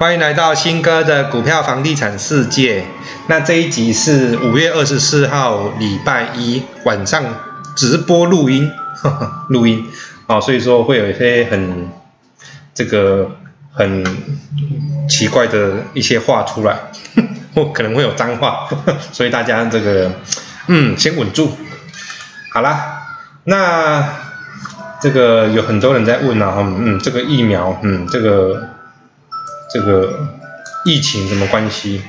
欢迎来到新哥的股票房地产世界。那这一集是五月二十四号礼拜一晚上直播录音，录音哦，所以说会有一些很这个很奇怪的一些话出来，或可能会有脏话，所以大家这个嗯先稳住。好啦，那这个有很多人在问啊，嗯，这个疫苗，嗯，这个。这个疫情什么关系？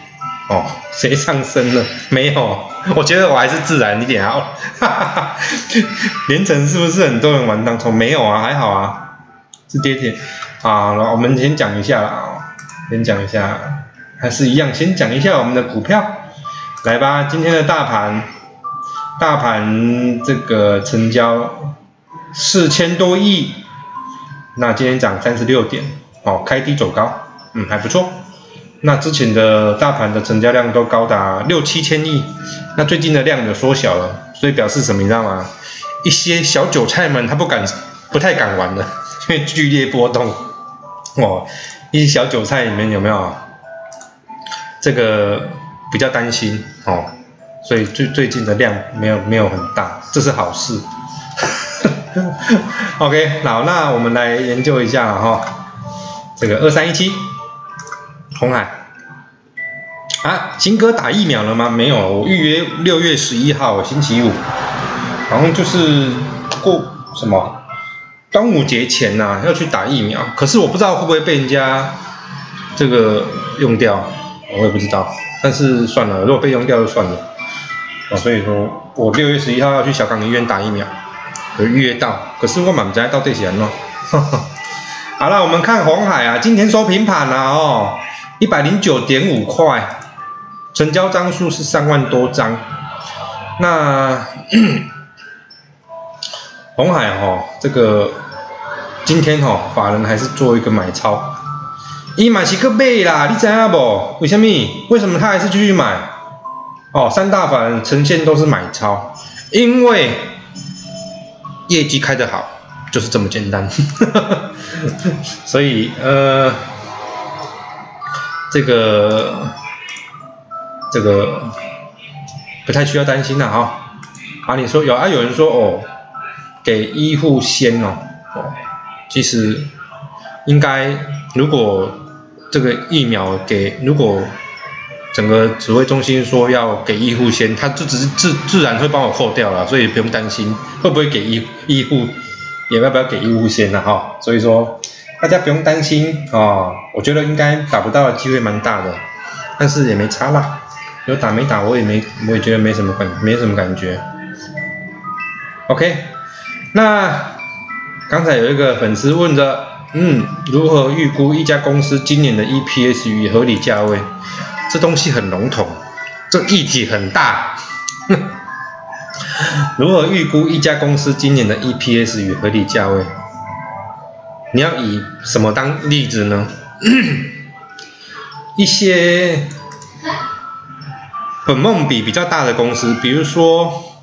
哦，谁上升了？没有，我觉得我还是自然一点好。连城是不是很多人玩当冲？没有啊，还好啊，是跌跌。好了，我们先讲一下啦，先讲一下，还是一样，先讲一下我们的股票。来吧，今天的大盘，大盘这个成交四千多亿，那今天涨三十六点，哦，开低走高。嗯，还不错。那之前的大盘的成交量都高达六七千亿，那最近的量有缩小了，所以表示什么？你知道吗？一些小韭菜们他不敢，不太敢玩了，因为剧烈波动。哦，一些小韭菜里面有没有这个比较担心哦？所以最最近的量没有没有很大，这是好事。OK，好，那我们来研究一下哈，这个二三一七。红海啊，金哥打疫苗了吗？没有，我预约六月十一号星期五，好像就是过什么端午节前呐要去打疫苗，可是我不知道会不会被人家这个用掉，我也不知道，但是算了，如果被用掉就算了，啊，所以说我六月十一号要去小港医院打疫苗，有预约到，可是我满在到这些人咯。好了，我们看红海啊，今天收平盘了哦。一百零九点五块，成交张数是三万多张。那 红海哈，这个今天哈，法人还是做一个买超，伊买是去买啦，你知影不？为什么？为什么他还是继续买？哦，三大法人呈现都是买超，因为业绩开得好，就是这么简单。所以呃。这个这个不太需要担心了哈。啊，你说有啊？有人说哦，给医护先哦哦，其实应该如果这个疫苗给，如果整个指挥中心说要给医护先，他就只是自自然会帮我扣掉了，所以不用担心会不会给医医护，也要不要给医护先了哈。所以说。大家不用担心哦，我觉得应该打不到的机会蛮大的，但是也没差啦，有打没打我也没，我也觉得没什么感，没什么感觉。OK，那刚才有一个粉丝问着，嗯，如何预估一家公司今年的 EPS 与合理价位？这东西很笼统，这议题很大。如何预估一家公司今年的 EPS 与合理价位？你要以什么当例子呢？一些本梦比比较大的公司，比如说，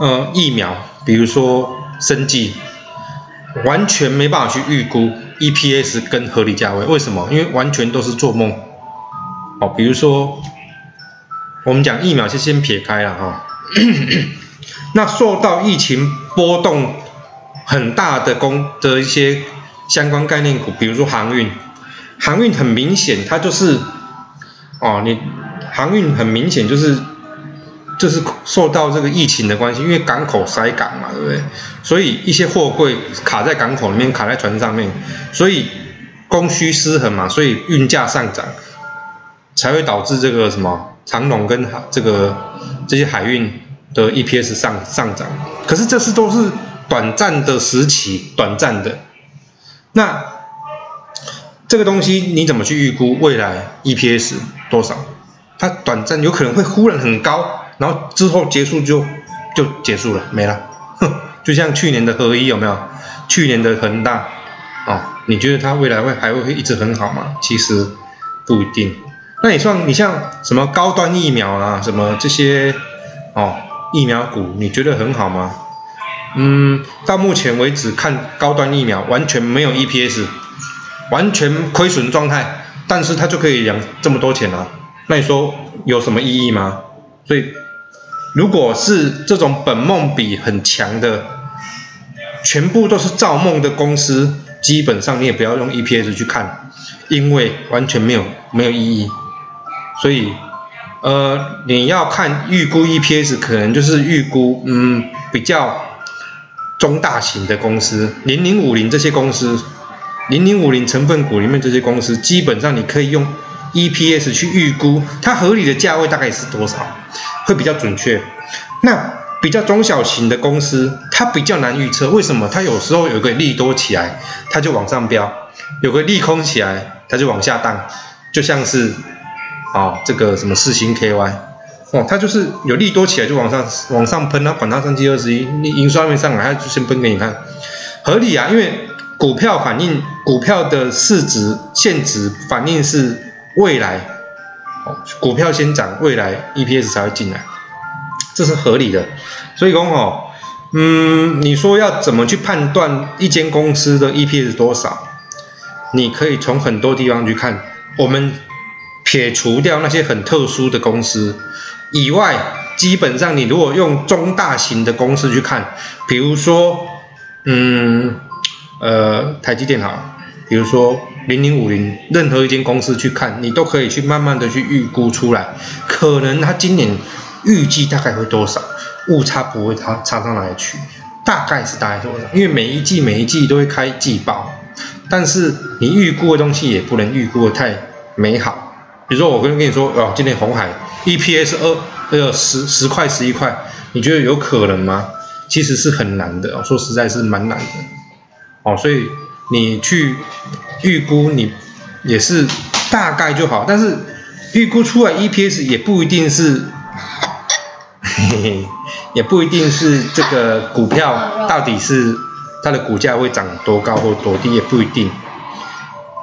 呃，疫苗，比如说生技，完全没办法去预估 EPS 跟合理价位。为什么？因为完全都是做梦。哦，比如说，我们讲疫苗就先撇开了哈。那受到疫情波动很大的公的一些。相关概念股，比如说航运，航运很明显，它就是，哦，你航运很明显就是，就是受到这个疫情的关系，因为港口塞港嘛，对不对？所以一些货柜卡在港口里面，卡在船上面，所以供需失衡嘛，所以运价上涨，才会导致这个什么长龙跟这个这些海运的 EPS 上上涨。可是这是都是短暂的时期，短暂的。那这个东西你怎么去预估未来 EPS 多少？它短暂有可能会忽然很高，然后之后结束就就结束了，没了。哼，就像去年的合一有没有？去年的恒大哦，你觉得它未来会还会会一直很好吗？其实不一定。那你算你像什么高端疫苗啊，什么这些哦疫苗股，你觉得很好吗？嗯，到目前为止看高端疫苗完全没有 EPS，完全亏损状态，但是它就可以养这么多钱啊，那你说有什么意义吗？所以，如果是这种本梦比很强的，全部都是造梦的公司，基本上你也不要用 EPS 去看，因为完全没有没有意义。所以，呃，你要看预估 EPS，可能就是预估嗯比较中大型的公司，零零五零这些公司。零零五零成分股里面这些公司，基本上你可以用 EPS 去预估它合理的价位大概是多少，会比较准确。那比较中小型的公司，它比较难预测，为什么？它有时候有个利多起来，它就往上飙；有个利空起来，它就往下荡。就像是啊，这个什么四星 KY，哦，它就是有利多起来就往上往上喷，它管它三七二十一，你营收还没上来，它就先喷给你看，合理啊，因为。股票反映股票的市值现值反映是未来，股票先涨，未来 EPS 才会进来，这是合理的。所以讲哦，嗯，你说要怎么去判断一间公司的 EPS 多少？你可以从很多地方去看。我们撇除掉那些很特殊的公司以外，基本上你如果用中大型的公司去看，比如说，嗯。呃，台积电好，比如说零零五零，任何一间公司去看，你都可以去慢慢的去预估出来，可能它今年预计大概会多少，误差不会差差到哪里去，大概是大概多少？因为每一季每一季都会开季报，但是你预估的东西也不能预估的太美好。比如说我跟跟你说，哦，今天红海 EPS 二呃十十块十一块，你觉得有可能吗？其实是很难的，说实在是蛮难的。哦，所以你去预估你也是大概就好，但是预估出来 EPS 也不一定是，也不一定是这个股票到底是它的股价会涨多高或多低也不一定，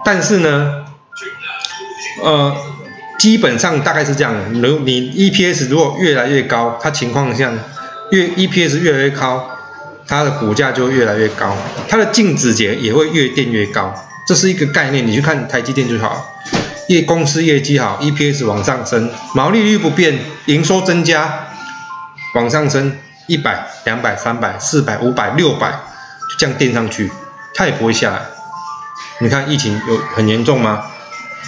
但是呢，呃，基本上大概是这样，如你 EPS 如果越来越高，它情况下越 EPS 越来越高。它的股价就越来越高，它的净值节也会越垫越高，这是一个概念。你去看台积电就好，业公司业绩好，EPS 往上升，毛利率不变，营收增加，往上升一百、两百、三百、四百、五百、六百，就这样垫上去，它也不会下来。你看疫情有很严重吗？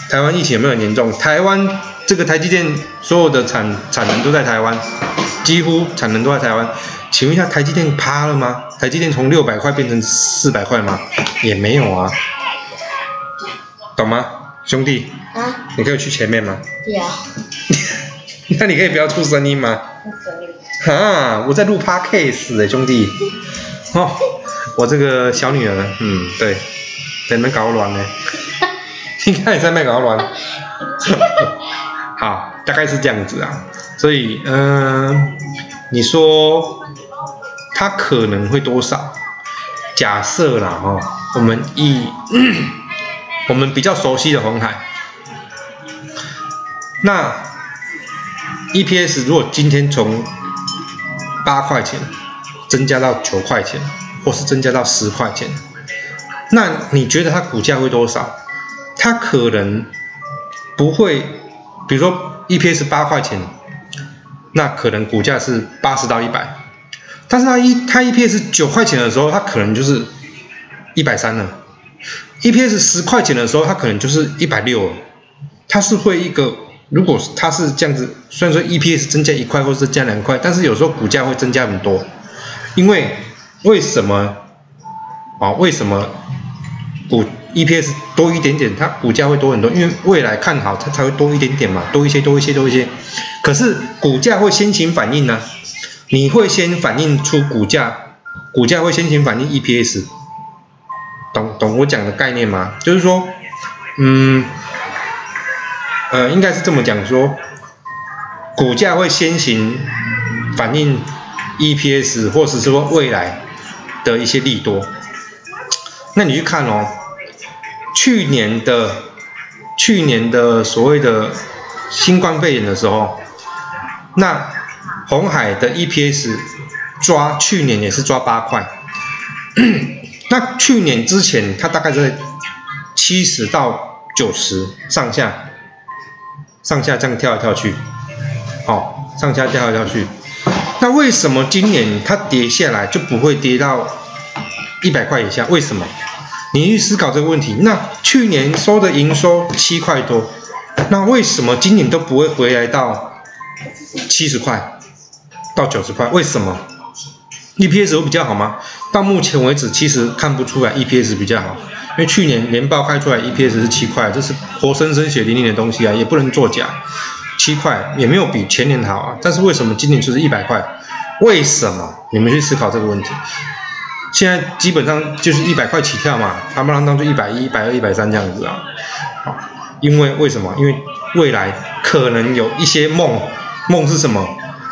台湾疫情有没有很严重？台湾这个台积电所有的产产能都在台湾，几乎产能都在台湾。请问一下，台积电趴了吗？台积电从六百块变成四百块吗？也没有啊，懂吗，兄弟？啊？你可以去前面吗？对啊。那你可以不要出声音吗？哈，我在录 podcast 哎，兄弟。哦，我这个小女儿，嗯，对，在那搞乱呢。你看你在卖搞乱。好，大概是这样子啊。所以，嗯，你说。它可能会多少？假设啦，哦，我们以 我们比较熟悉的红海，那 EPS 如果今天从八块钱增加到九块钱，或是增加到十块钱，那你觉得它股价会多少？它可能不会，比如说 EPS 八块钱，那可能股价是八十到一百。但是它一它 EPS 九块钱的时候，它可能就是一百三了；EPS 十块钱的时候，它可能就是一百六了。它是会一个，如果它是这样子，虽然说 EPS 增加一块或是加两块，但是有时候股价会增加很多。因为为什么啊？为什么股 EPS 多一点点，它股价会多很多？因为未来看好，它才会多一点点嘛，多一些，多一些，多一些。可是股价会先行反应呢？你会先反映出股价，股价会先行反映 EPS，懂懂我讲的概念吗？就是说，嗯，呃，应该是这么讲说，股价会先行反映 EPS，或者是说未来的一些利多。那你去看哦，去年的去年的所谓的新冠肺炎的时候，那。红海的 EPS 抓去年也是抓八块，那去年之前它大概在七十到九十上下，上下这样跳来跳去，好，上下跳来跳去。那为什么今年它跌下来就不会跌到一百块以下？为什么？你去思考这个问题。那去年收的营收七块多，那为什么今年都不会回来到七十块到九十块？为什么？EPS 会比较好吗？到目前为止，其实看不出来 EPS 比较好，因为去年年报开出来 EPS 是七块，这是活生生血淋淋的东西啊，也不能作假。七块也没有比前年好啊，但是为什么今年就是一百块？为什么？你们去思考这个问题。现在基本上就是一百块起跳嘛，他们当就一百一、一百二、一百三这样子啊。好，因为为什么？因为未来可能有一些梦，梦是什么？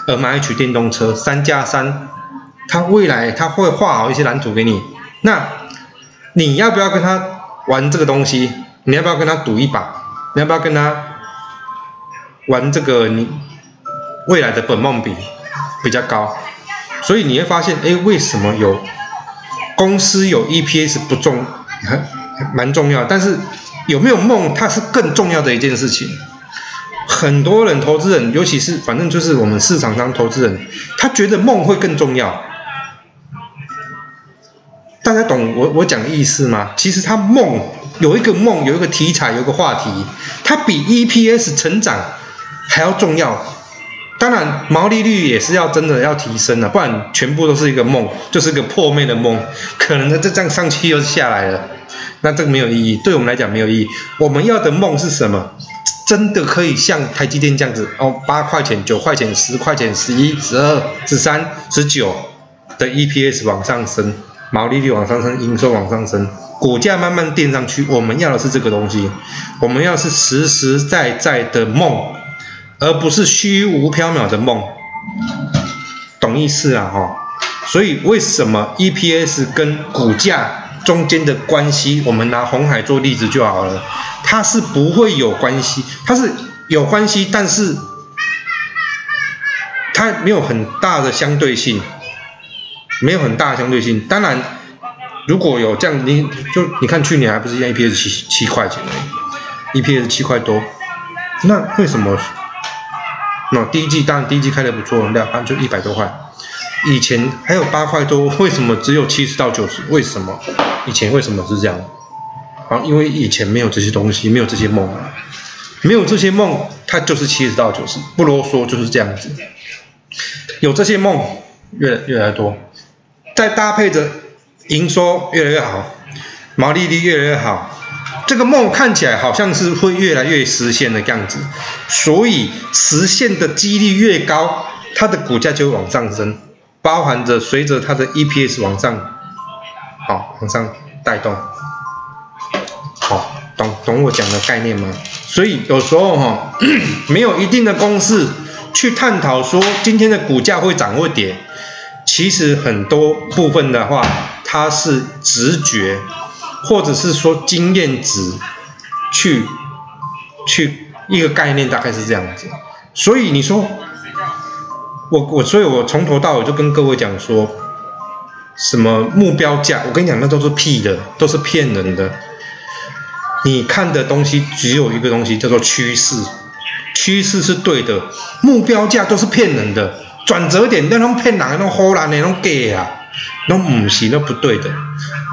呃，买一取电动车，三加三，他未来他会画好一些蓝图给你。那你要不要跟他玩这个东西？你要不要跟他赌一把？你要不要跟他？玩这个，你未来的本梦比比较高，所以你会发现，哎，为什么有公司有 EPS 不重，还蛮重要，但是有没有梦，它是更重要的一件事情。很多人投资人，尤其是反正就是我们市场上投资人，他觉得梦会更重要。大家懂我我讲的意思吗？其实他梦有一个梦，有一个题材，有一个话题，它比 EPS 成长。还要重要，当然毛利率也是要真的要提升的，不然全部都是一个梦，就是个破灭的梦，可能它这样上去又下来了，那这个没有意义，对我们来讲没有意义。我们要的梦是什么？真的可以像台积电这样子哦，八块钱、九块钱、十块钱、十一、十二、十三、十九的 EPS 往上升，毛利率往上升，营收往上升，股价慢慢垫上去。我们要的是这个东西，我们要是实实在在的梦。而不是虚无缥缈的梦，懂意思啊？哈，所以为什么 EPS 跟股价中间的关系，我们拿红海做例子就好了，它是不会有关系，它是有关系，但是它没有很大的相对性，没有很大的相对性。当然，如果有这样，你就你看去年还不是一样 EPS 七七块钱已，EPS 七块多，那为什么？那第一季当然第一季开的不错，两盘就一百多块。以前还有八块多，为什么只有七十到九十？为什么？以前为什么是这样？啊，因为以前没有这些东西，没有这些梦，没有这些梦，它就是七十到九十，不啰嗦就是这样子。有这些梦越越来越多，再搭配着营收越来越好，毛利率越来越好。这个梦看起来好像是会越来越实现的样子，所以实现的几率越高，它的股价就往上升，包含着随着它的 EPS 往上，好往上带动，好懂懂我讲的概念吗？所以有时候哈，没有一定的公式去探讨说今天的股价会涨会跌，其实很多部分的话，它是直觉。或者是说经验值，去去一个概念大概是这样子，所以你说我我所以我从头到尾就跟各位讲说，什么目标价，我跟你讲那都是屁的，都是骗人的。你看的东西只有一个东西叫做趋势，趋势是对的，目标价都是骗人的，转折点那种骗人，那种胡乱的那种假啊，那唔是那不对的。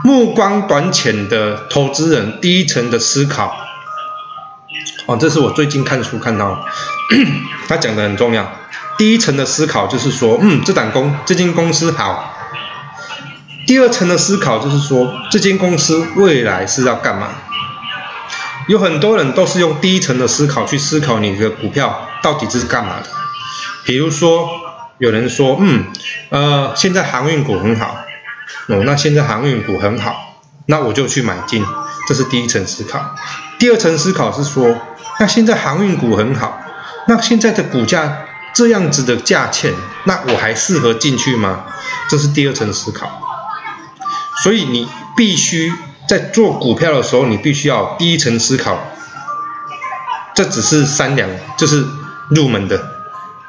目光短浅的投资人，第一层的思考，哦，这是我最近看书看到，他讲的很重要。第一层的思考就是说，嗯，这档公这间公司好。第二层的思考就是说，这间公司未来是要干嘛？有很多人都是用第一层的思考去思考你的股票到底是干嘛的。比如说，有人说，嗯，呃，现在航运股很好。哦，那现在航运股很好，那我就去买进，这是第一层思考。第二层思考是说，那现在航运股很好，那现在的股价这样子的价钱，那我还适合进去吗？这是第二层思考。所以你必须在做股票的时候，你必须要第一层思考。这只是三两，就是入门的。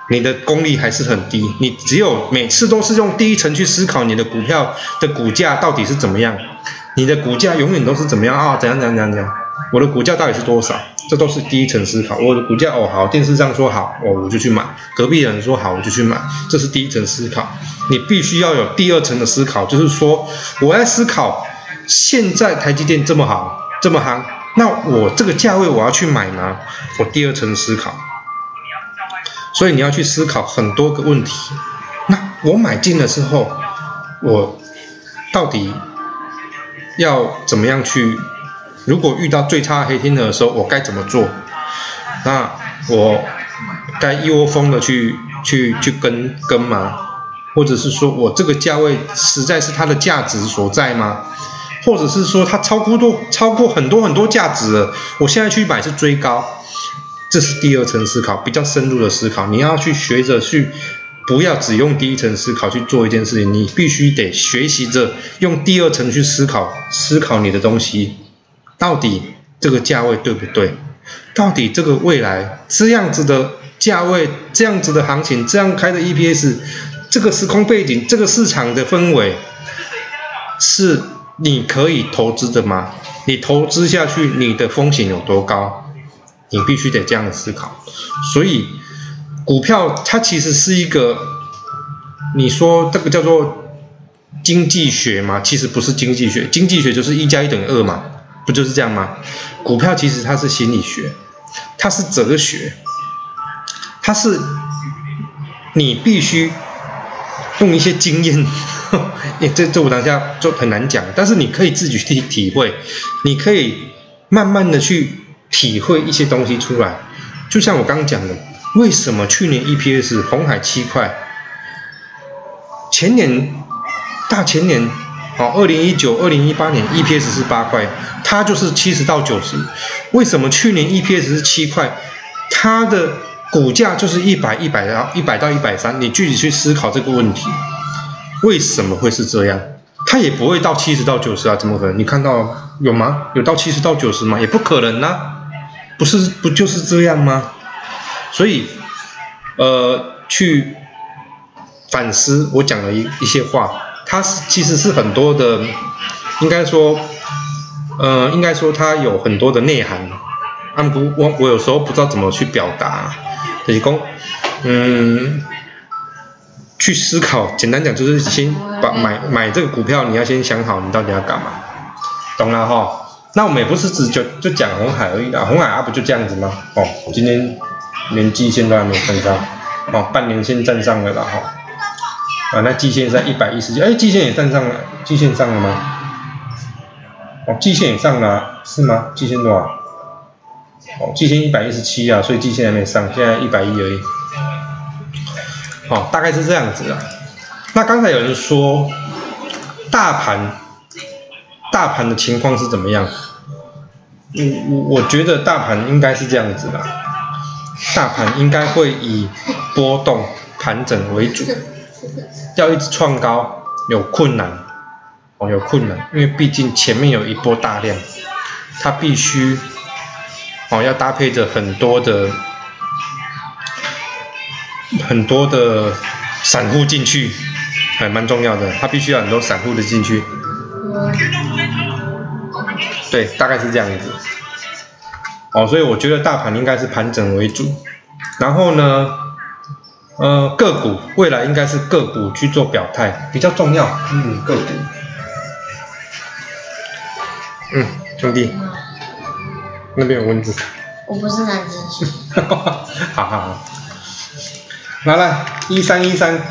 你的功力还是很低，你只有每次都是用第一层去思考你的股票的股价到底是怎么样，你的股价永远都是怎么样啊？怎样怎样怎样怎样？我的股价到底是多少？这都是第一层思考。我的股价哦好，电视上说好，哦我就去买；隔壁人说好，我就去买。这是第一层思考。你必须要有第二层的思考，就是说我在思考，现在台积电这么好，这么夯，那我这个价位我要去买吗？我第二层思考。所以你要去思考很多个问题。那我买进的时候，我到底要怎么样去？如果遇到最差黑天鹅的时候，我该怎么做？那我该一窝蜂的去去去跟跟吗？或者是说我这个价位实在是它的价值所在吗？或者是说它超过多超过很多很多价值了，我现在去买是追高？这是第二层思考，比较深入的思考。你要去学着去，不要只用第一层思考去做一件事情，你必须得学习着用第二层去思考，思考你的东西到底这个价位对不对？到底这个未来这样子的价位，这样子的行情，这样开的 EPS，这个时空背景，这个市场的氛围，是你可以投资的吗？你投资下去，你的风险有多高？你必须得这样思考，所以股票它其实是一个，你说这个叫做经济学吗？其实不是经济学，经济学就是一加一等于二嘛，不就是这样吗？股票其实它是心理学，它是哲学，它是你必须用一些经验，这这我当下就很难讲，但是你可以自己去体会，你可以慢慢的去。体会一些东西出来，就像我刚讲的，为什么去年 EPS 红海七块，前年大前年，好，二零一九、二零一八年 EPS 是八块，它就是七十到九十，为什么去年 EPS 是七块，它的股价就是一百、一百到一百到一百三，你具体去思考这个问题，为什么会是这样？它也不会到七十到九十啊，怎么可能？你看到有吗？有到七十到九十吗？也不可能呐。不是不就是这样吗？所以，呃，去反思我讲的一一些话，它是其实是很多的，应该说，呃，应该说它有很多的内涵。按不我我有时候不知道怎么去表达，李工，嗯，去思考。简单讲就是先把买买这个股票，你要先想好你到底要干嘛，懂了哈？那我们也不是只就就讲红海而已啦，红海啊不就这样子吗？哦，今天连季线都还没有站上，哦，半年线站上了啦哈，啊，那季线在一百一十几，哎，季线也站上了，季线上了吗？哦，季线也上了，是吗？季线多少？哦，季线一百一十七啊，所以季线还没上，现在一百一而已。好，大概是这样子啊。那刚才有人说大盘。大盘的情况是怎么样？我我我觉得大盘应该是这样子的，大盘应该会以波动盘整为主，要一直创高有困难，哦有困难，因为毕竟前面有一波大量，它必须哦要搭配着很多的很多的散户进去，还蛮重要的，它必须要很多散户的进去。对，大概是这样子。哦，所以我觉得大盘应该是盘整为主，然后呢，呃，个股未来应该是个股去做表态比较重要。嗯，个股。嗯，兄弟，那边有蚊子。我不是男生。好好好。来来，一三一三，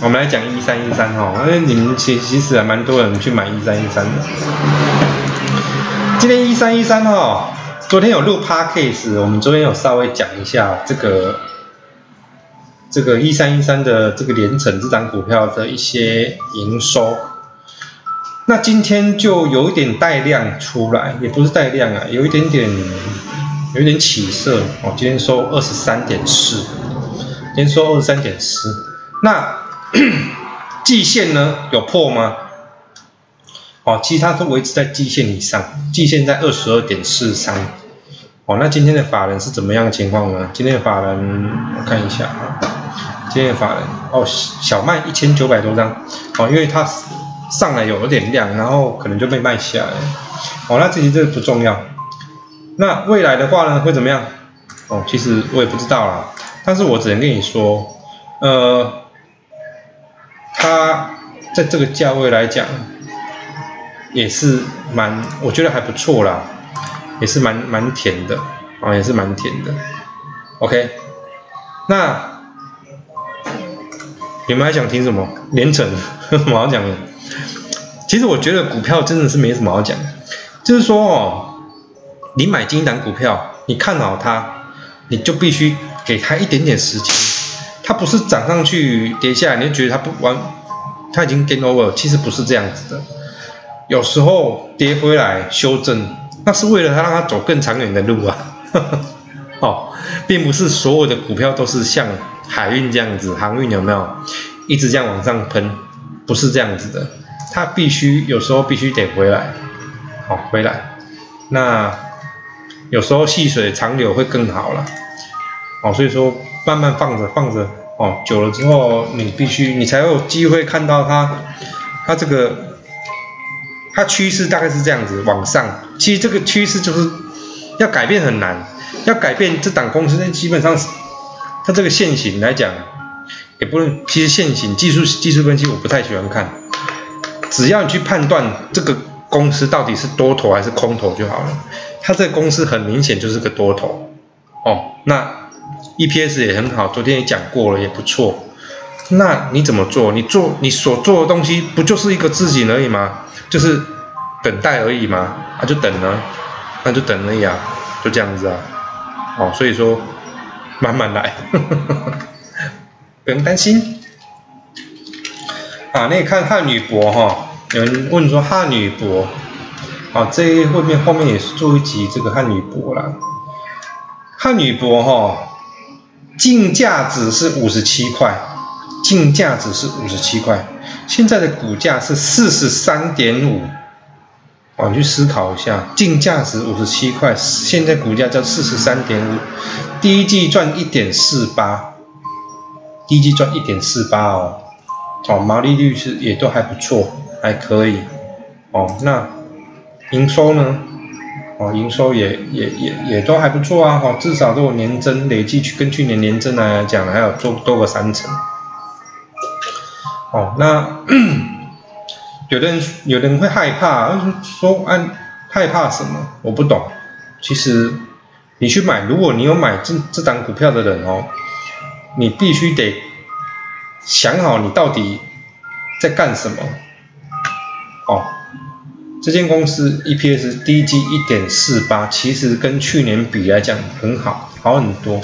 我们来讲一三一三哈，因为你们其其实还蛮多人去买一三一三的。今天一三一三哈，昨天有录 podcast，我们昨天有稍微讲一下这个这个一三一三的这个连城这张股票的一些营收。那今天就有一点带量出来，也不是带量啊，有一点点有一点起色哦。今天收二十三点四，今天收二十三点四。那 季线呢有破吗？哦，其实它都维持在季线以上，季线在二十二点四三。哦，那今天的法人是怎么样的情况呢？今天的法人我看一下啊，今天的法人哦，小麦一千九百多张，哦，因为它上来有有点量，然后可能就被卖下来。哦，那这些这不重要，那未来的话呢，会怎么样？哦，其实我也不知道啦，但是我只能跟你说，呃，它在这个价位来讲，也是蛮，我觉得还不错啦，也是蛮蛮甜的，啊，也是蛮甜的。OK，那你们还想听什么？连城有什么好讲的？其实我觉得股票真的是没什么好讲，就是说哦，你买金档股票，你看好它。你就必须给它一点点时间，它不是涨上去跌下来，你就觉得它不完，它已经 g a i n over，其实不是这样子的。有时候跌回来修正，那是为了它让它走更长远的路啊。哦，并不是所有的股票都是像海运这样子，航运有没有一直这样往上喷？不是这样子的，它必须有时候必须得回来，好回来，那。有时候细水长流会更好了，哦，所以说慢慢放着放着，哦，久了之后你必须你才有机会看到它，它这个它趋势大概是这样子往上，其实这个趋势就是要改变很难，要改变这档公司那基本上它这个线型来讲也不能，其实线型技术技术分析我不太喜欢看，只要你去判断这个公司到底是多头还是空头就好了。它这个公司很明显就是个多头，哦，那 EPS 也很好，昨天也讲过了，也不错。那你怎么做？你做你所做的东西不就是一个自己而已吗？就是等待而已吗？啊，就等了，那就等而已啊，就这样子啊。哦，所以说慢慢来，不用担心。啊，那你看汉女博哈，有人问说汉女博。啊，这后面后面也是做一集这个汉语博了。汉语博哈，净价值是五十七块，净价值是五十七块，现在的股价是四十三点五。哦，你去思考一下，净价值五十七块，现在股价叫四十三点五，第一季赚一点四八，第一季赚一点四八哦，哦，毛利率是也都还不错，还可以，哦，那。营收呢？哦，营收也也也也都还不错啊，哦，至少都有年增，累计去跟去年年增来讲，还有做多个三成。哦，那有的人有的人会害怕，说按害怕什么？我不懂。其实你去买，如果你有买这这档股票的人哦，你必须得想好你到底在干什么。哦。这间公司 EPS 第一季一点四八，其实跟去年比来讲很好，好很多。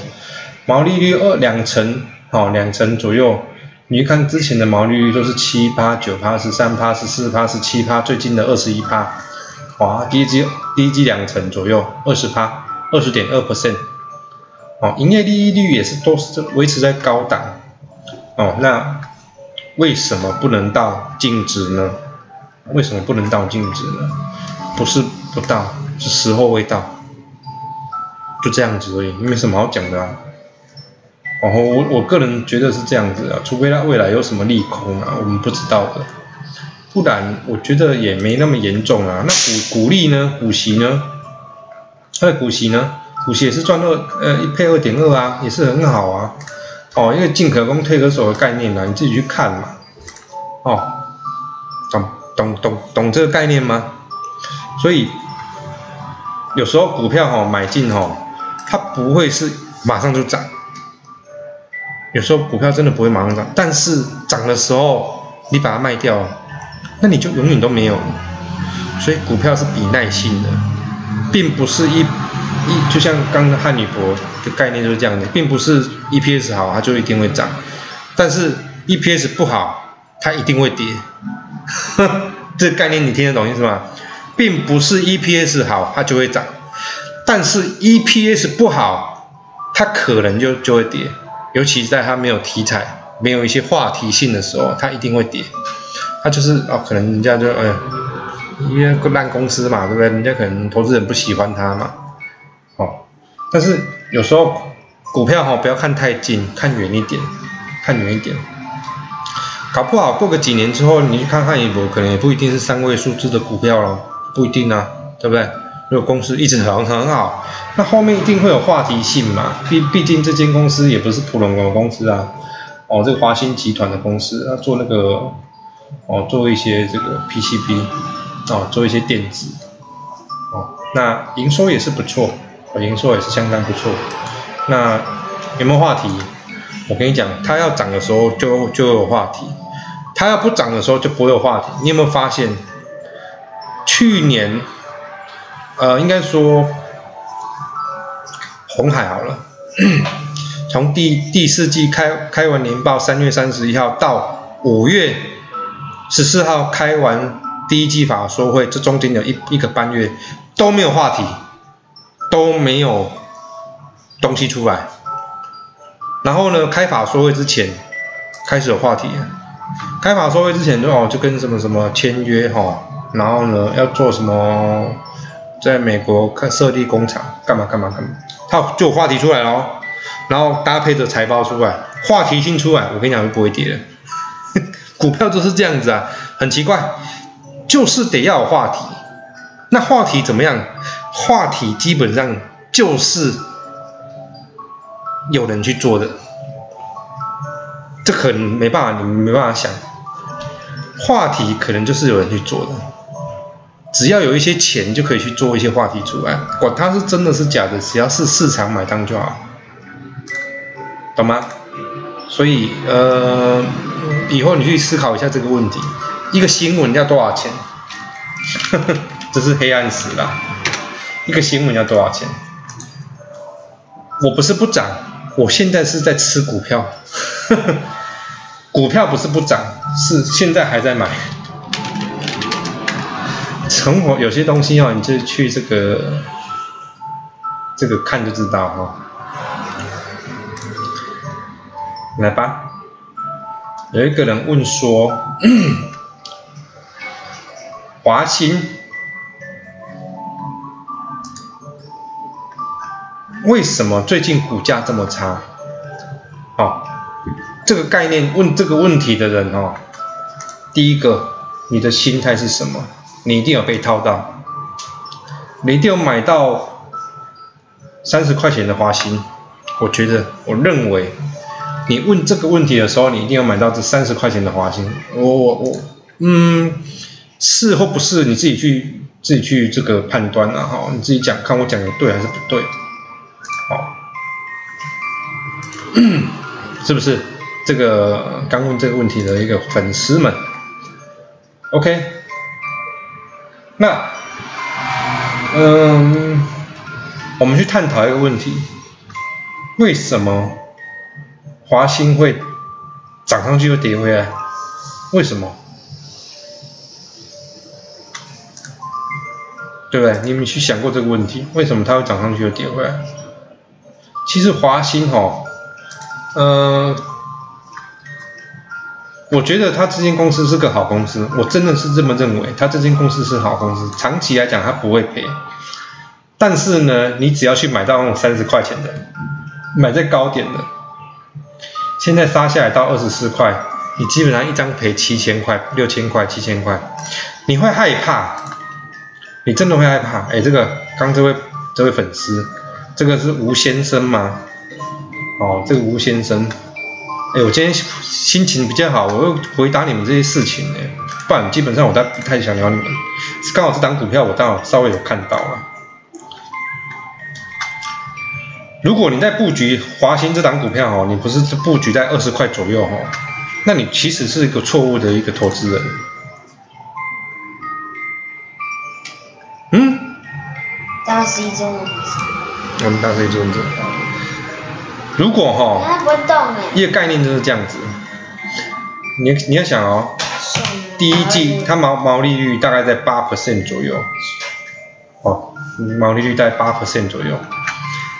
毛利率二两成，哦两成左右。你看之前的毛利率都是七八九趴、十三趴、十四趴、十七趴，最近的二十一趴。哇，第一季第一季两成左右，二十趴，二十点二 percent。哦，营业利率也是都是维持在高档。哦，那为什么不能到净值呢？为什么不能倒镜子呢？不是不倒，是时候未到，就这样子而已，没什么好讲的啊。然后我我个人觉得是这样子啊，除非它未来有什么利空啊，我们不知道的，不然我觉得也没那么严重啊。那股股利呢？股息呢？它的股息呢？股息也是赚二呃一配二点二啊，也是很好啊。哦，因为进可攻退可守的概念啊，你自己去看嘛。哦，懂。懂懂这个概念吗？所以有时候股票哈买进哈，它不会是马上就涨。有时候股票真的不会马上涨，但是涨的时候你把它卖掉，那你就永远都没有。所以股票是比耐心的，并不是一一就像刚刚汉语博的概念就是这样的，并不是 EPS 好它就一定会涨，但是 EPS 不好它一定会跌。呵 这个概念你听得懂意思吗？并不是 EPS 好它就会涨，但是 EPS 不好，它可能就就会跌。尤其在它没有题材、没有一些话题性的时候，它一定会跌。它就是哦，可能人家就哎，因为烂公司嘛，对不对？人家可能投资人不喜欢它嘛，哦。但是有时候股票哈，不要看太近，看远一点，看远一点。搞不好过个几年之后，你去看汉语博，可能也不一定是三位数字的股票了，不一定啊，对不对？如果公司一直很很好，那后面一定会有话题性嘛。毕毕竟这间公司也不是普通的公司啊。哦，这个华兴集团的公司，他做那个哦，做一些这个 PCB，哦，做一些电子，哦，那营收也是不错，营收也是相当不错。那有没有话题？我跟你讲，它要涨的时候就就有话题，它要不涨的时候就不会有话题。你有没有发现？去年，呃，应该说红海好了。从第第四季开开完年报，三月三十一号到五月十四号开完第一季法说会，这中间有一一个半月都没有话题，都没有东西出来。然后呢，开法说会之前开始有话题，开法收会之前就哦就跟什么什么签约哈，然后呢要做什么，在美国看设立工厂干嘛干嘛干嘛，他就有话题出来了。然后搭配着财报出来，话题性出来，我跟你讲就不会跌了。股票就是这样子啊，很奇怪，就是得要有话题。那话题怎么样？话题基本上就是有人去做的，这可能没办法，你没办法想。话题可能就是有人去做的，只要有一些钱就可以去做一些话题出来，管它是真的是假的，只要是市场买单就好。懂吗？所以呃，以后你去思考一下这个问题：一个新闻要多少钱？这是黑暗史啦。一个新闻要多少钱？我不是不涨，我现在是在吃股票。股票不是不涨，是现在还在买。生活有些东西哦，你就去这个这个看就知道哈。来吧，有一个人问说，华兴为什么最近股价这么差？哦，这个概念问这个问题的人哦，第一个，你的心态是什么？你一定有被套到，你一定有买到三十块钱的华兴，我觉得，我认为。你问这个问题的时候，你一定要买到这三十块钱的华兴。我我我，嗯，是或不是你自己去自己去这个判断啊，哈，你自己讲，看我讲的对还是不对，是不是？这个刚问这个问题的一个粉丝们，OK，那，嗯，我们去探讨一个问题，为什么？华兴会涨上去又跌回来，为什么？对不对？你们去想过这个问题？为什么它会涨上去又跌回来？其实华兴哦，嗯，我觉得他这间公司是个好公司，我真的是这么认为，他这间公司是好公司，长期来讲他不会赔。但是呢，你只要去买到那种三十块钱的，买在高点的。现在杀下来到二十四块，你基本上一张赔七千块、六千块、七千块，你会害怕，你真的会害怕。哎，这个刚这位这位粉丝，这个是吴先生吗？哦，这个吴先生，哎，我今天心情比较好，我又回答你们这些事情呢，不然基本上我都不太想聊你们。刚好这档股票我刚好稍微有看到了。如果你在布局华兴这档股票哦，你不是布局在二十块左右哦，那你其实是一个错误的一个投资人。嗯？大 C 中的我们大 C 中的。如果哈，它不会动哎。一个概念就是这样子。你你要想哦，第一季它毛毛利率大概在八 percent 左右，哦，毛利率在八 percent 左右。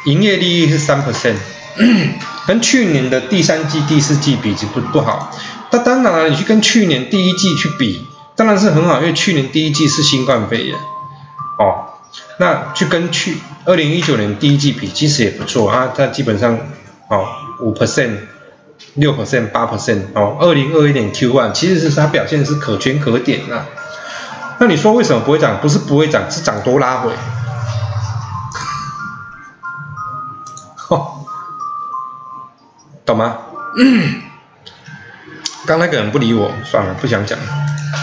营业利益是三 percent，跟去年的第三季、第四季比就不不好。那当然了，你去跟去年第一季去比，当然是很好，因为去年第一季是新冠肺炎，哦，那去跟去二零一九年第一季比，其实也不错啊。它基本上，哦，五 percent、六 percent、八 percent 哦，二零二一年 Q one 其实是它表现是可圈可点啊。那你说为什么不会涨？不是不会涨，是涨多拉回。懂吗？刚那个人不理我，算了，不想讲，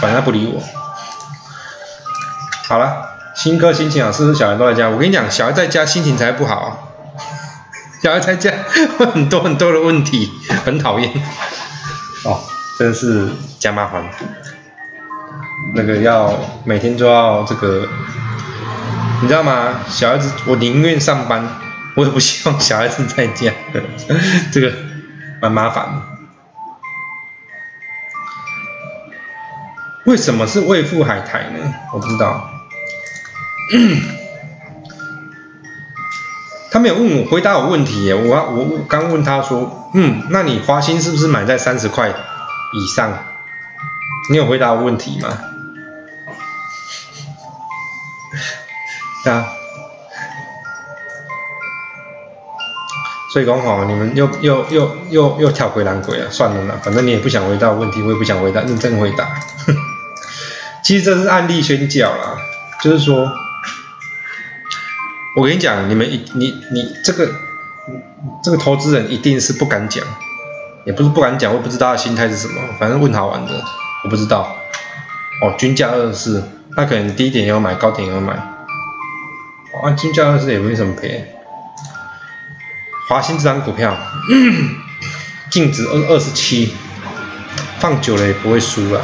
反正他不理我。好了，新哥心情好，是不是小孩都在家？我跟你讲，小孩在家心情才不好、小孩在家会很多很多的问题，很讨厌。哦，真是加麻烦。那个要每天都要这个，你知道吗？小孩子，我宁愿上班，我也不希望小孩子在家，这个蛮麻烦的。为什么是未富海苔呢？我不知道。他没有问我回答我问题耶，我我刚问他说，嗯，那你华兴是不是买在三十块以上？你有回答我问题吗？啊，所以刚好你们又又又又又跳回蓝鬼了，算了啦，反正你也不想回答问题，我也不想回答，认真回答。其实这是案例宣教啦，就是说，我跟你讲，你们一你你这个这个投资人一定是不敢讲，也不是不敢讲，我不知道他心态是什么，反正问好玩的，我不知道。哦，均价二十四，那可能低点要买，高点要买。啊，均价二十四也没什么赔。华兴这张股票，净值二二十七，放久了也不会输了。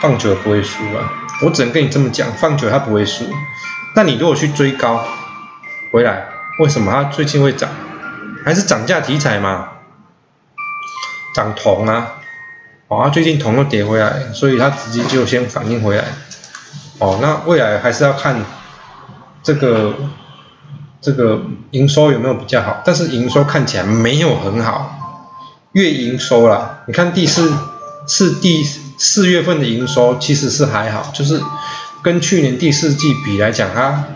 放久了不会输啊，我只能跟你这么讲，放久它不会输。那你如果去追高回来，为什么它最近会涨？还是涨价题材嘛？涨铜啊，哦，最近铜又跌回来，所以它直接就先反应回来。哦，那未来还是要看这个这个营收有没有比较好，但是营收看起来没有很好，月营收啦，你看第四是第。四月份的营收其实是还好，就是跟去年第四季比来讲，它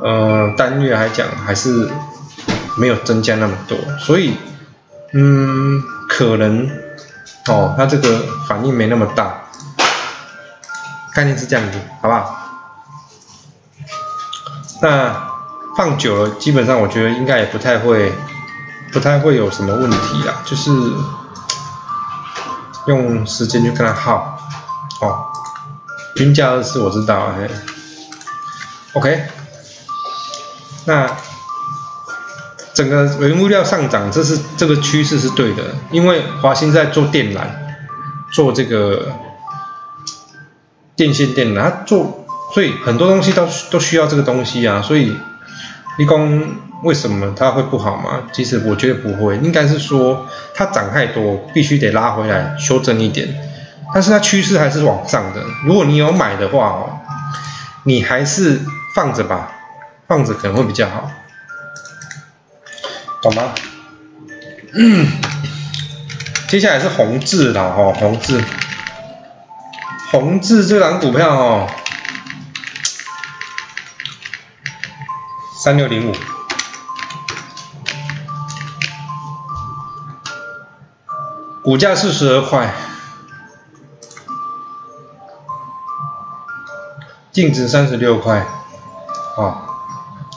呃单月来讲还是没有增加那么多，所以嗯可能哦它这个反应没那么大，概念是这样子，好不好？那放久了，基本上我觉得应该也不太会不太会有什么问题啦，就是。用时间去跟他耗，哦，均价二十我知道，OK，那整个原物料上涨，这是这个趋势是对的，因为华兴在做电缆，做这个电线电缆，它做，所以很多东西都都需要这个东西啊，所以立功。为什么它会不好吗？其实我觉得不会，应该是说它涨太多，必须得拉回来修正一点。但是它趋势还是往上的。如果你有买的话哦，你还是放着吧，放着可能会比较好，懂吗？接下来是宏志啦，哦，宏志，宏志这档股票哦，三六零五。股价四十二块，净值三十六块，啊，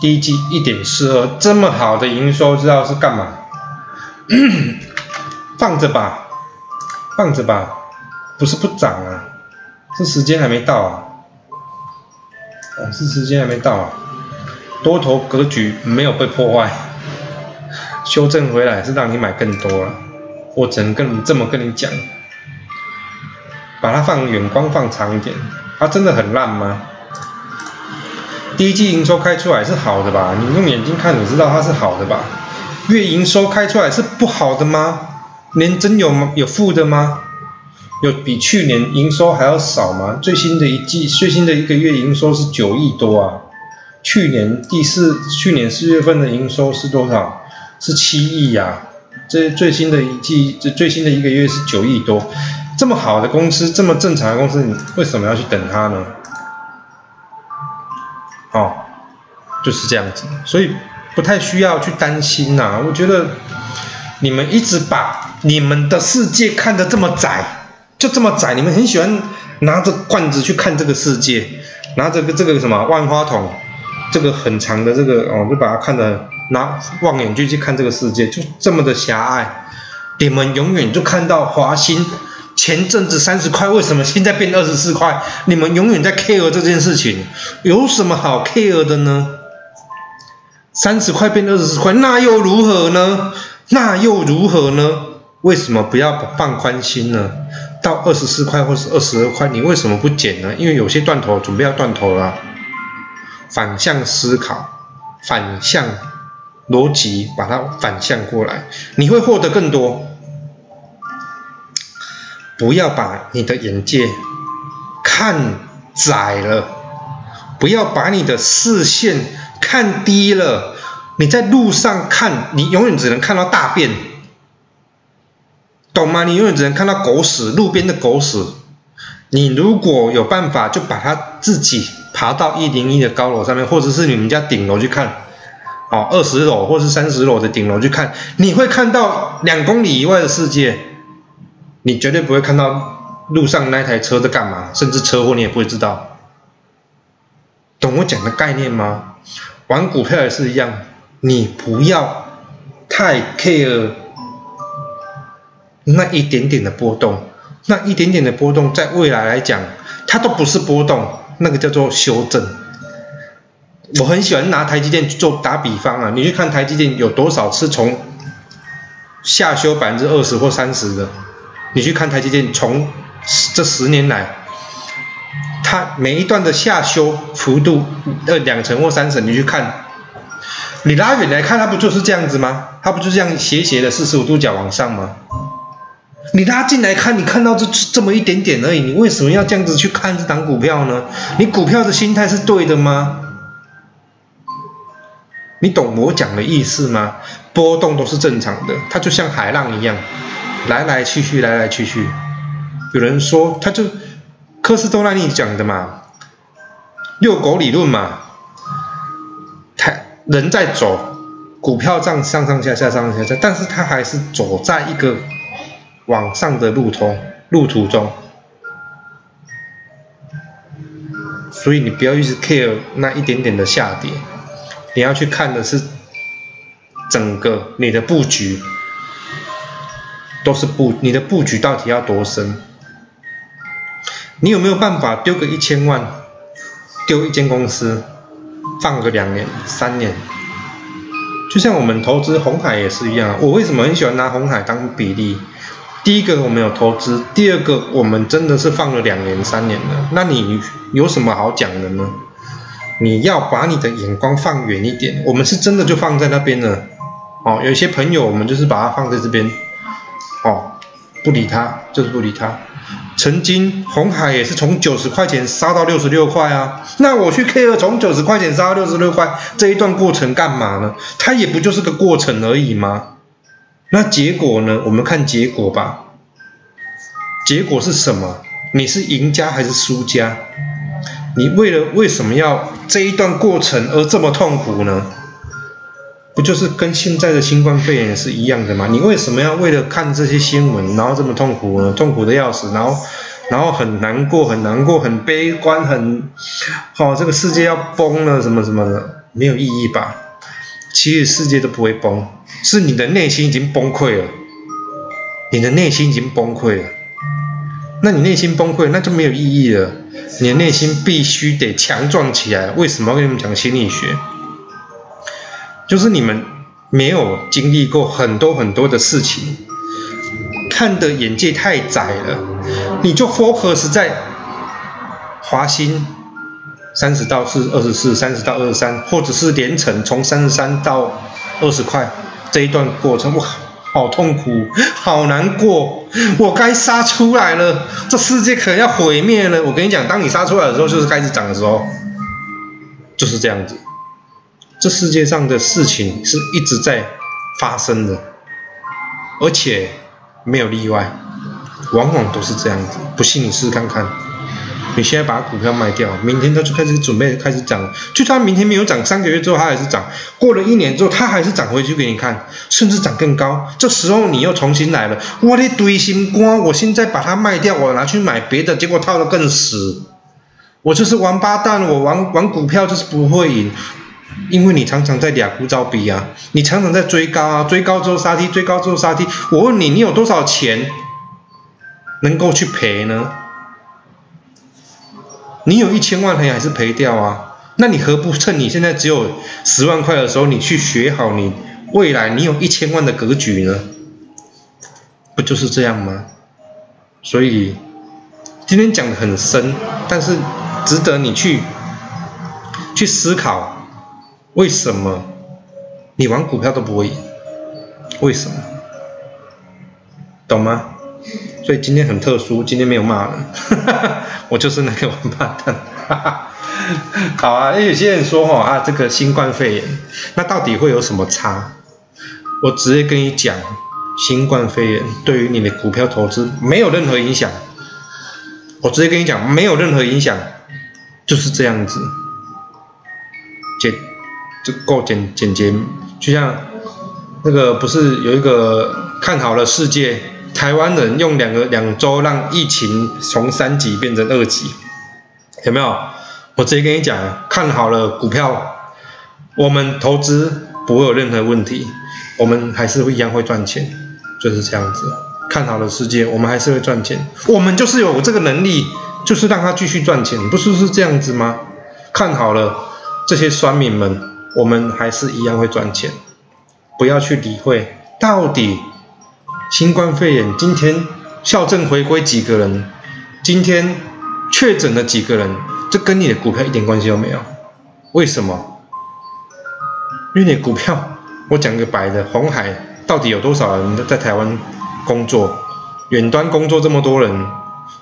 第一季一点四二，这么好的营收，知道是干嘛？放着吧，放着吧，不是不涨啊，是时间还没到啊，哦，是时间还没到啊，多头格局没有被破坏，修正回来是让你买更多了。我只能跟你这么跟你讲，把它放远光放长一点，它真的很烂吗？第一季营收开出来是好的吧？你用眼睛看，你知道它是好的吧？月营收开出来是不好的吗？年真有吗？有负的吗？有比去年营收还要少吗？最新的一季最新的一个月营收是九亿多啊，去年第四去年四月份的营收是多少？是七亿呀。这最新的一季，这最新的一个月是九亿多，这么好的公司，这么正常的公司，你为什么要去等它呢？哦，就是这样子，所以不太需要去担心呐。我觉得你们一直把你们的世界看得这么窄，就这么窄，你们很喜欢拿着罐子去看这个世界，拿着个这个什么万花筒，这个很长的这个哦，就把它看得拿望远镜去看这个世界，就这么的狭隘。你们永远就看到华星前阵子三十块，为什么现在变二十四块？你们永远在 care 这件事情，有什么好 care 的呢？三十块变二十四块，那又如何呢？那又如何呢？为什么不要放宽心呢？到二十四块或是二十二块，你为什么不减呢？因为有些断头准备要断头了，反向思考，反向逻辑，把它反向过来，你会获得更多。不要把你的眼界看窄了，不要把你的视线看低了。你在路上看，你永远只能看到大便，懂吗？你永远只能看到狗屎，路边的狗屎。你如果有办法，就把它自己爬到一零一的高楼上面，或者是你们家顶楼去看，哦，二十楼或是三十楼的顶楼去看，你会看到两公里以外的世界。你绝对不会看到路上那台车在干嘛，甚至车祸你也不会知道，懂我讲的概念吗？玩股票也是一样，你不要太 care 那一点点的波动，那一点点的波动在未来来讲，它都不是波动，那个叫做修正。我很喜欢拿台积电做打比方啊，你去看台积电有多少次从下修百分之二十或三十的。你去看台积电，从这十年来，它每一段的下修幅度，呃，两成或三成，你去看，你拉远来看，它不就是这样子吗？它不就这样斜斜的四十五度角往上吗？你拉近来看，你看到这这么一点点而已，你为什么要这样子去看这档股票呢？你股票的心态是对的吗？你懂我讲的意思吗？波动都是正常的，它就像海浪一样。来来去去，来来去去。有人说，他就科斯多拉尼讲的嘛，遛狗理论嘛。他人在走，股票这样上上下下上上下下，但是他还是走在一个往上的路途路途中。所以你不要一直 care 那一点点的下跌，你要去看的是整个你的布局。都是布，你的布局到底要多深？你有没有办法丢个一千万，丢一间公司，放个两年、三年？就像我们投资红海也是一样。我为什么很喜欢拿红海当比例？第一个我们有投资，第二个我们真的是放了两年、三年了。那你有什么好讲的呢？你要把你的眼光放远一点。我们是真的就放在那边了。哦，有些朋友我们就是把它放在这边。哦，不理他，就是不理他。曾经红海也是从九十块钱杀到六十六块啊，那我去 K 二从九十块钱杀到六十六块，这一段过程干嘛呢？它也不就是个过程而已吗？那结果呢？我们看结果吧。结果是什么？你是赢家还是输家？你为了为什么要这一段过程而这么痛苦呢？不就是跟现在的新冠肺炎是一样的吗？你为什么要为了看这些新闻，然后这么痛苦呢？痛苦的要死，然后，然后很难过，很难过，很悲观，很，好，这个世界要崩了，什么什么的，没有意义吧？其实世界都不会崩，是你的内心已经崩溃了，你的内心已经崩溃了，那你内心崩溃，那就没有意义了。你的内心必须得强壮起来。为什么要跟你们讲心理学？就是你们没有经历过很多很多的事情，看的眼界太窄了，你就 focus 在华兴三十到四二十四，三十到二十三，或者是连城从三十三到二十块这一段过程，哇，好痛苦，好难过，我该杀出来了，这世界可能要毁灭了。我跟你讲，当你杀出来的时候，就是开始涨的时候，就是这样子。这世界上的事情是一直在发生的，而且没有例外，往往都是这样子。不信你试试看看，你现在把股票卖掉，明天它就开始准备开始涨，就算明天没有涨，三个月之后它还是涨，过了一年之后它还是涨回去给你看，甚至涨更高。这时候你又重新来了，我的堆心瓜，我现在把它卖掉，我拿去买别的，结果套的更死。我就是王八蛋，我玩玩股票就是不会赢。因为你常常在俩枯招比啊，你常常在追高啊，追高之后杀低，追高之后杀低。我问你，你有多少钱能够去赔呢？你有一千万赔还是赔掉啊？那你何不趁你现在只有十万块的时候，你去学好你未来你有一千万的格局呢？不就是这样吗？所以今天讲的很深，但是值得你去去思考，为什么你玩股票都不会赢？为什么？懂吗？所以今天很特殊，今天没有骂人，我就是那个王八蛋。好啊，有些人说哈啊，这个新冠肺炎，那到底会有什么差？我直接跟你讲。新冠肺炎对于你的股票投资没有任何影响，我直接跟你讲，没有任何影响，就是这样子，简就够简简洁，就像那个不是有一个看好了世界，台湾人用两个两周让疫情从三级变成二级，有没有？我直接跟你讲，看好了股票，我们投资不会有任何问题，我们还是会一样会赚钱。就是这样子，看好了世界，我们还是会赚钱。我们就是有这个能力，就是让他继续赚钱，不是是这样子吗？看好了这些酸民们，我们还是一样会赚钱。不要去理会到底新冠肺炎今天校正回归几个人，今天确诊了几个人，这跟你的股票一点关系都没有。为什么？因为你股票，我讲个白的，红海。到底有多少人在台湾工作？远端工作这么多人，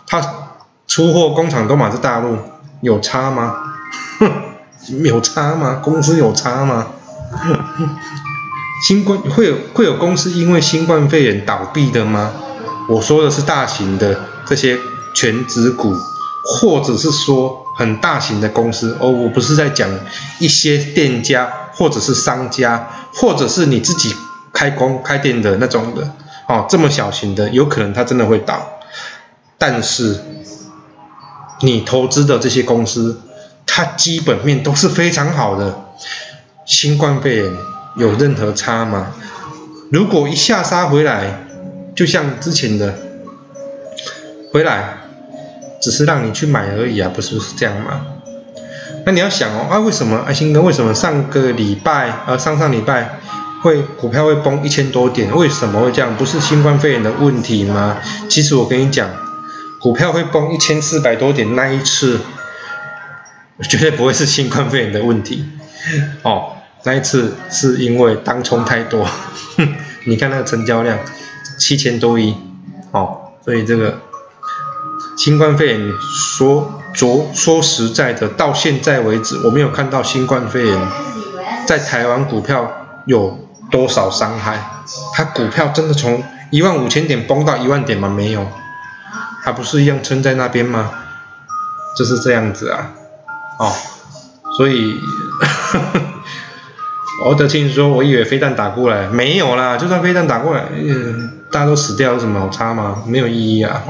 他出货工厂都满是大陆，有差吗？哼，有差吗？公司有差吗？新冠会有会有公司因为新冠肺炎倒闭的吗？我说的是大型的这些全职股，或者是说很大型的公司哦，我不是在讲一些店家或者是商家，或者是你自己。开工开店的那种的，哦，这么小型的，有可能它真的会倒。但是你投资的这些公司，它基本面都是非常好的。新冠肺炎有任何差吗？如果一下杀回来，就像之前的回来，只是让你去买而已啊，不是是这样吗？那你要想哦，啊，为什么爱兴哥为什么上个礼拜呃上上礼拜？会股票会崩一千多点，为什么会这样？不是新冠肺炎的问题吗？其实我跟你讲，股票会崩一千四百多点那一次，绝对不会是新冠肺炎的问题。哦，那一次是因为当冲太多，你看那个成交量七千多亿，哦，所以这个新冠肺炎说说说实在的，到现在为止，我没有看到新冠肺炎在台湾股票有。多少伤害？它股票真的从一万五千点崩到一万点吗？没有，它不是一样撑在那边吗？就是这样子啊，哦，所以，欧德庆说，我以为飞弹打过来，没有啦，就算飞弹打过来，嗯，大家都死掉有什么好差吗？没有意义啊。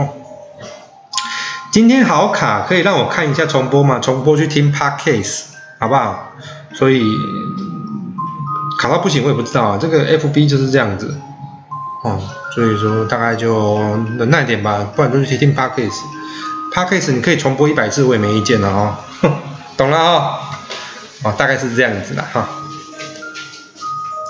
今天好卡，可以让我看一下重播吗？重播去听 Podcast 好不好？所以。卡到不行，我也不知道啊。这个 F B 就是这样子，哦，所以说大概就忍耐点吧，不然就去听 p a r k a s p a r k a s 你可以重播一百次，我也没意见的哦，懂了哦，哦，大概是这样子的哈。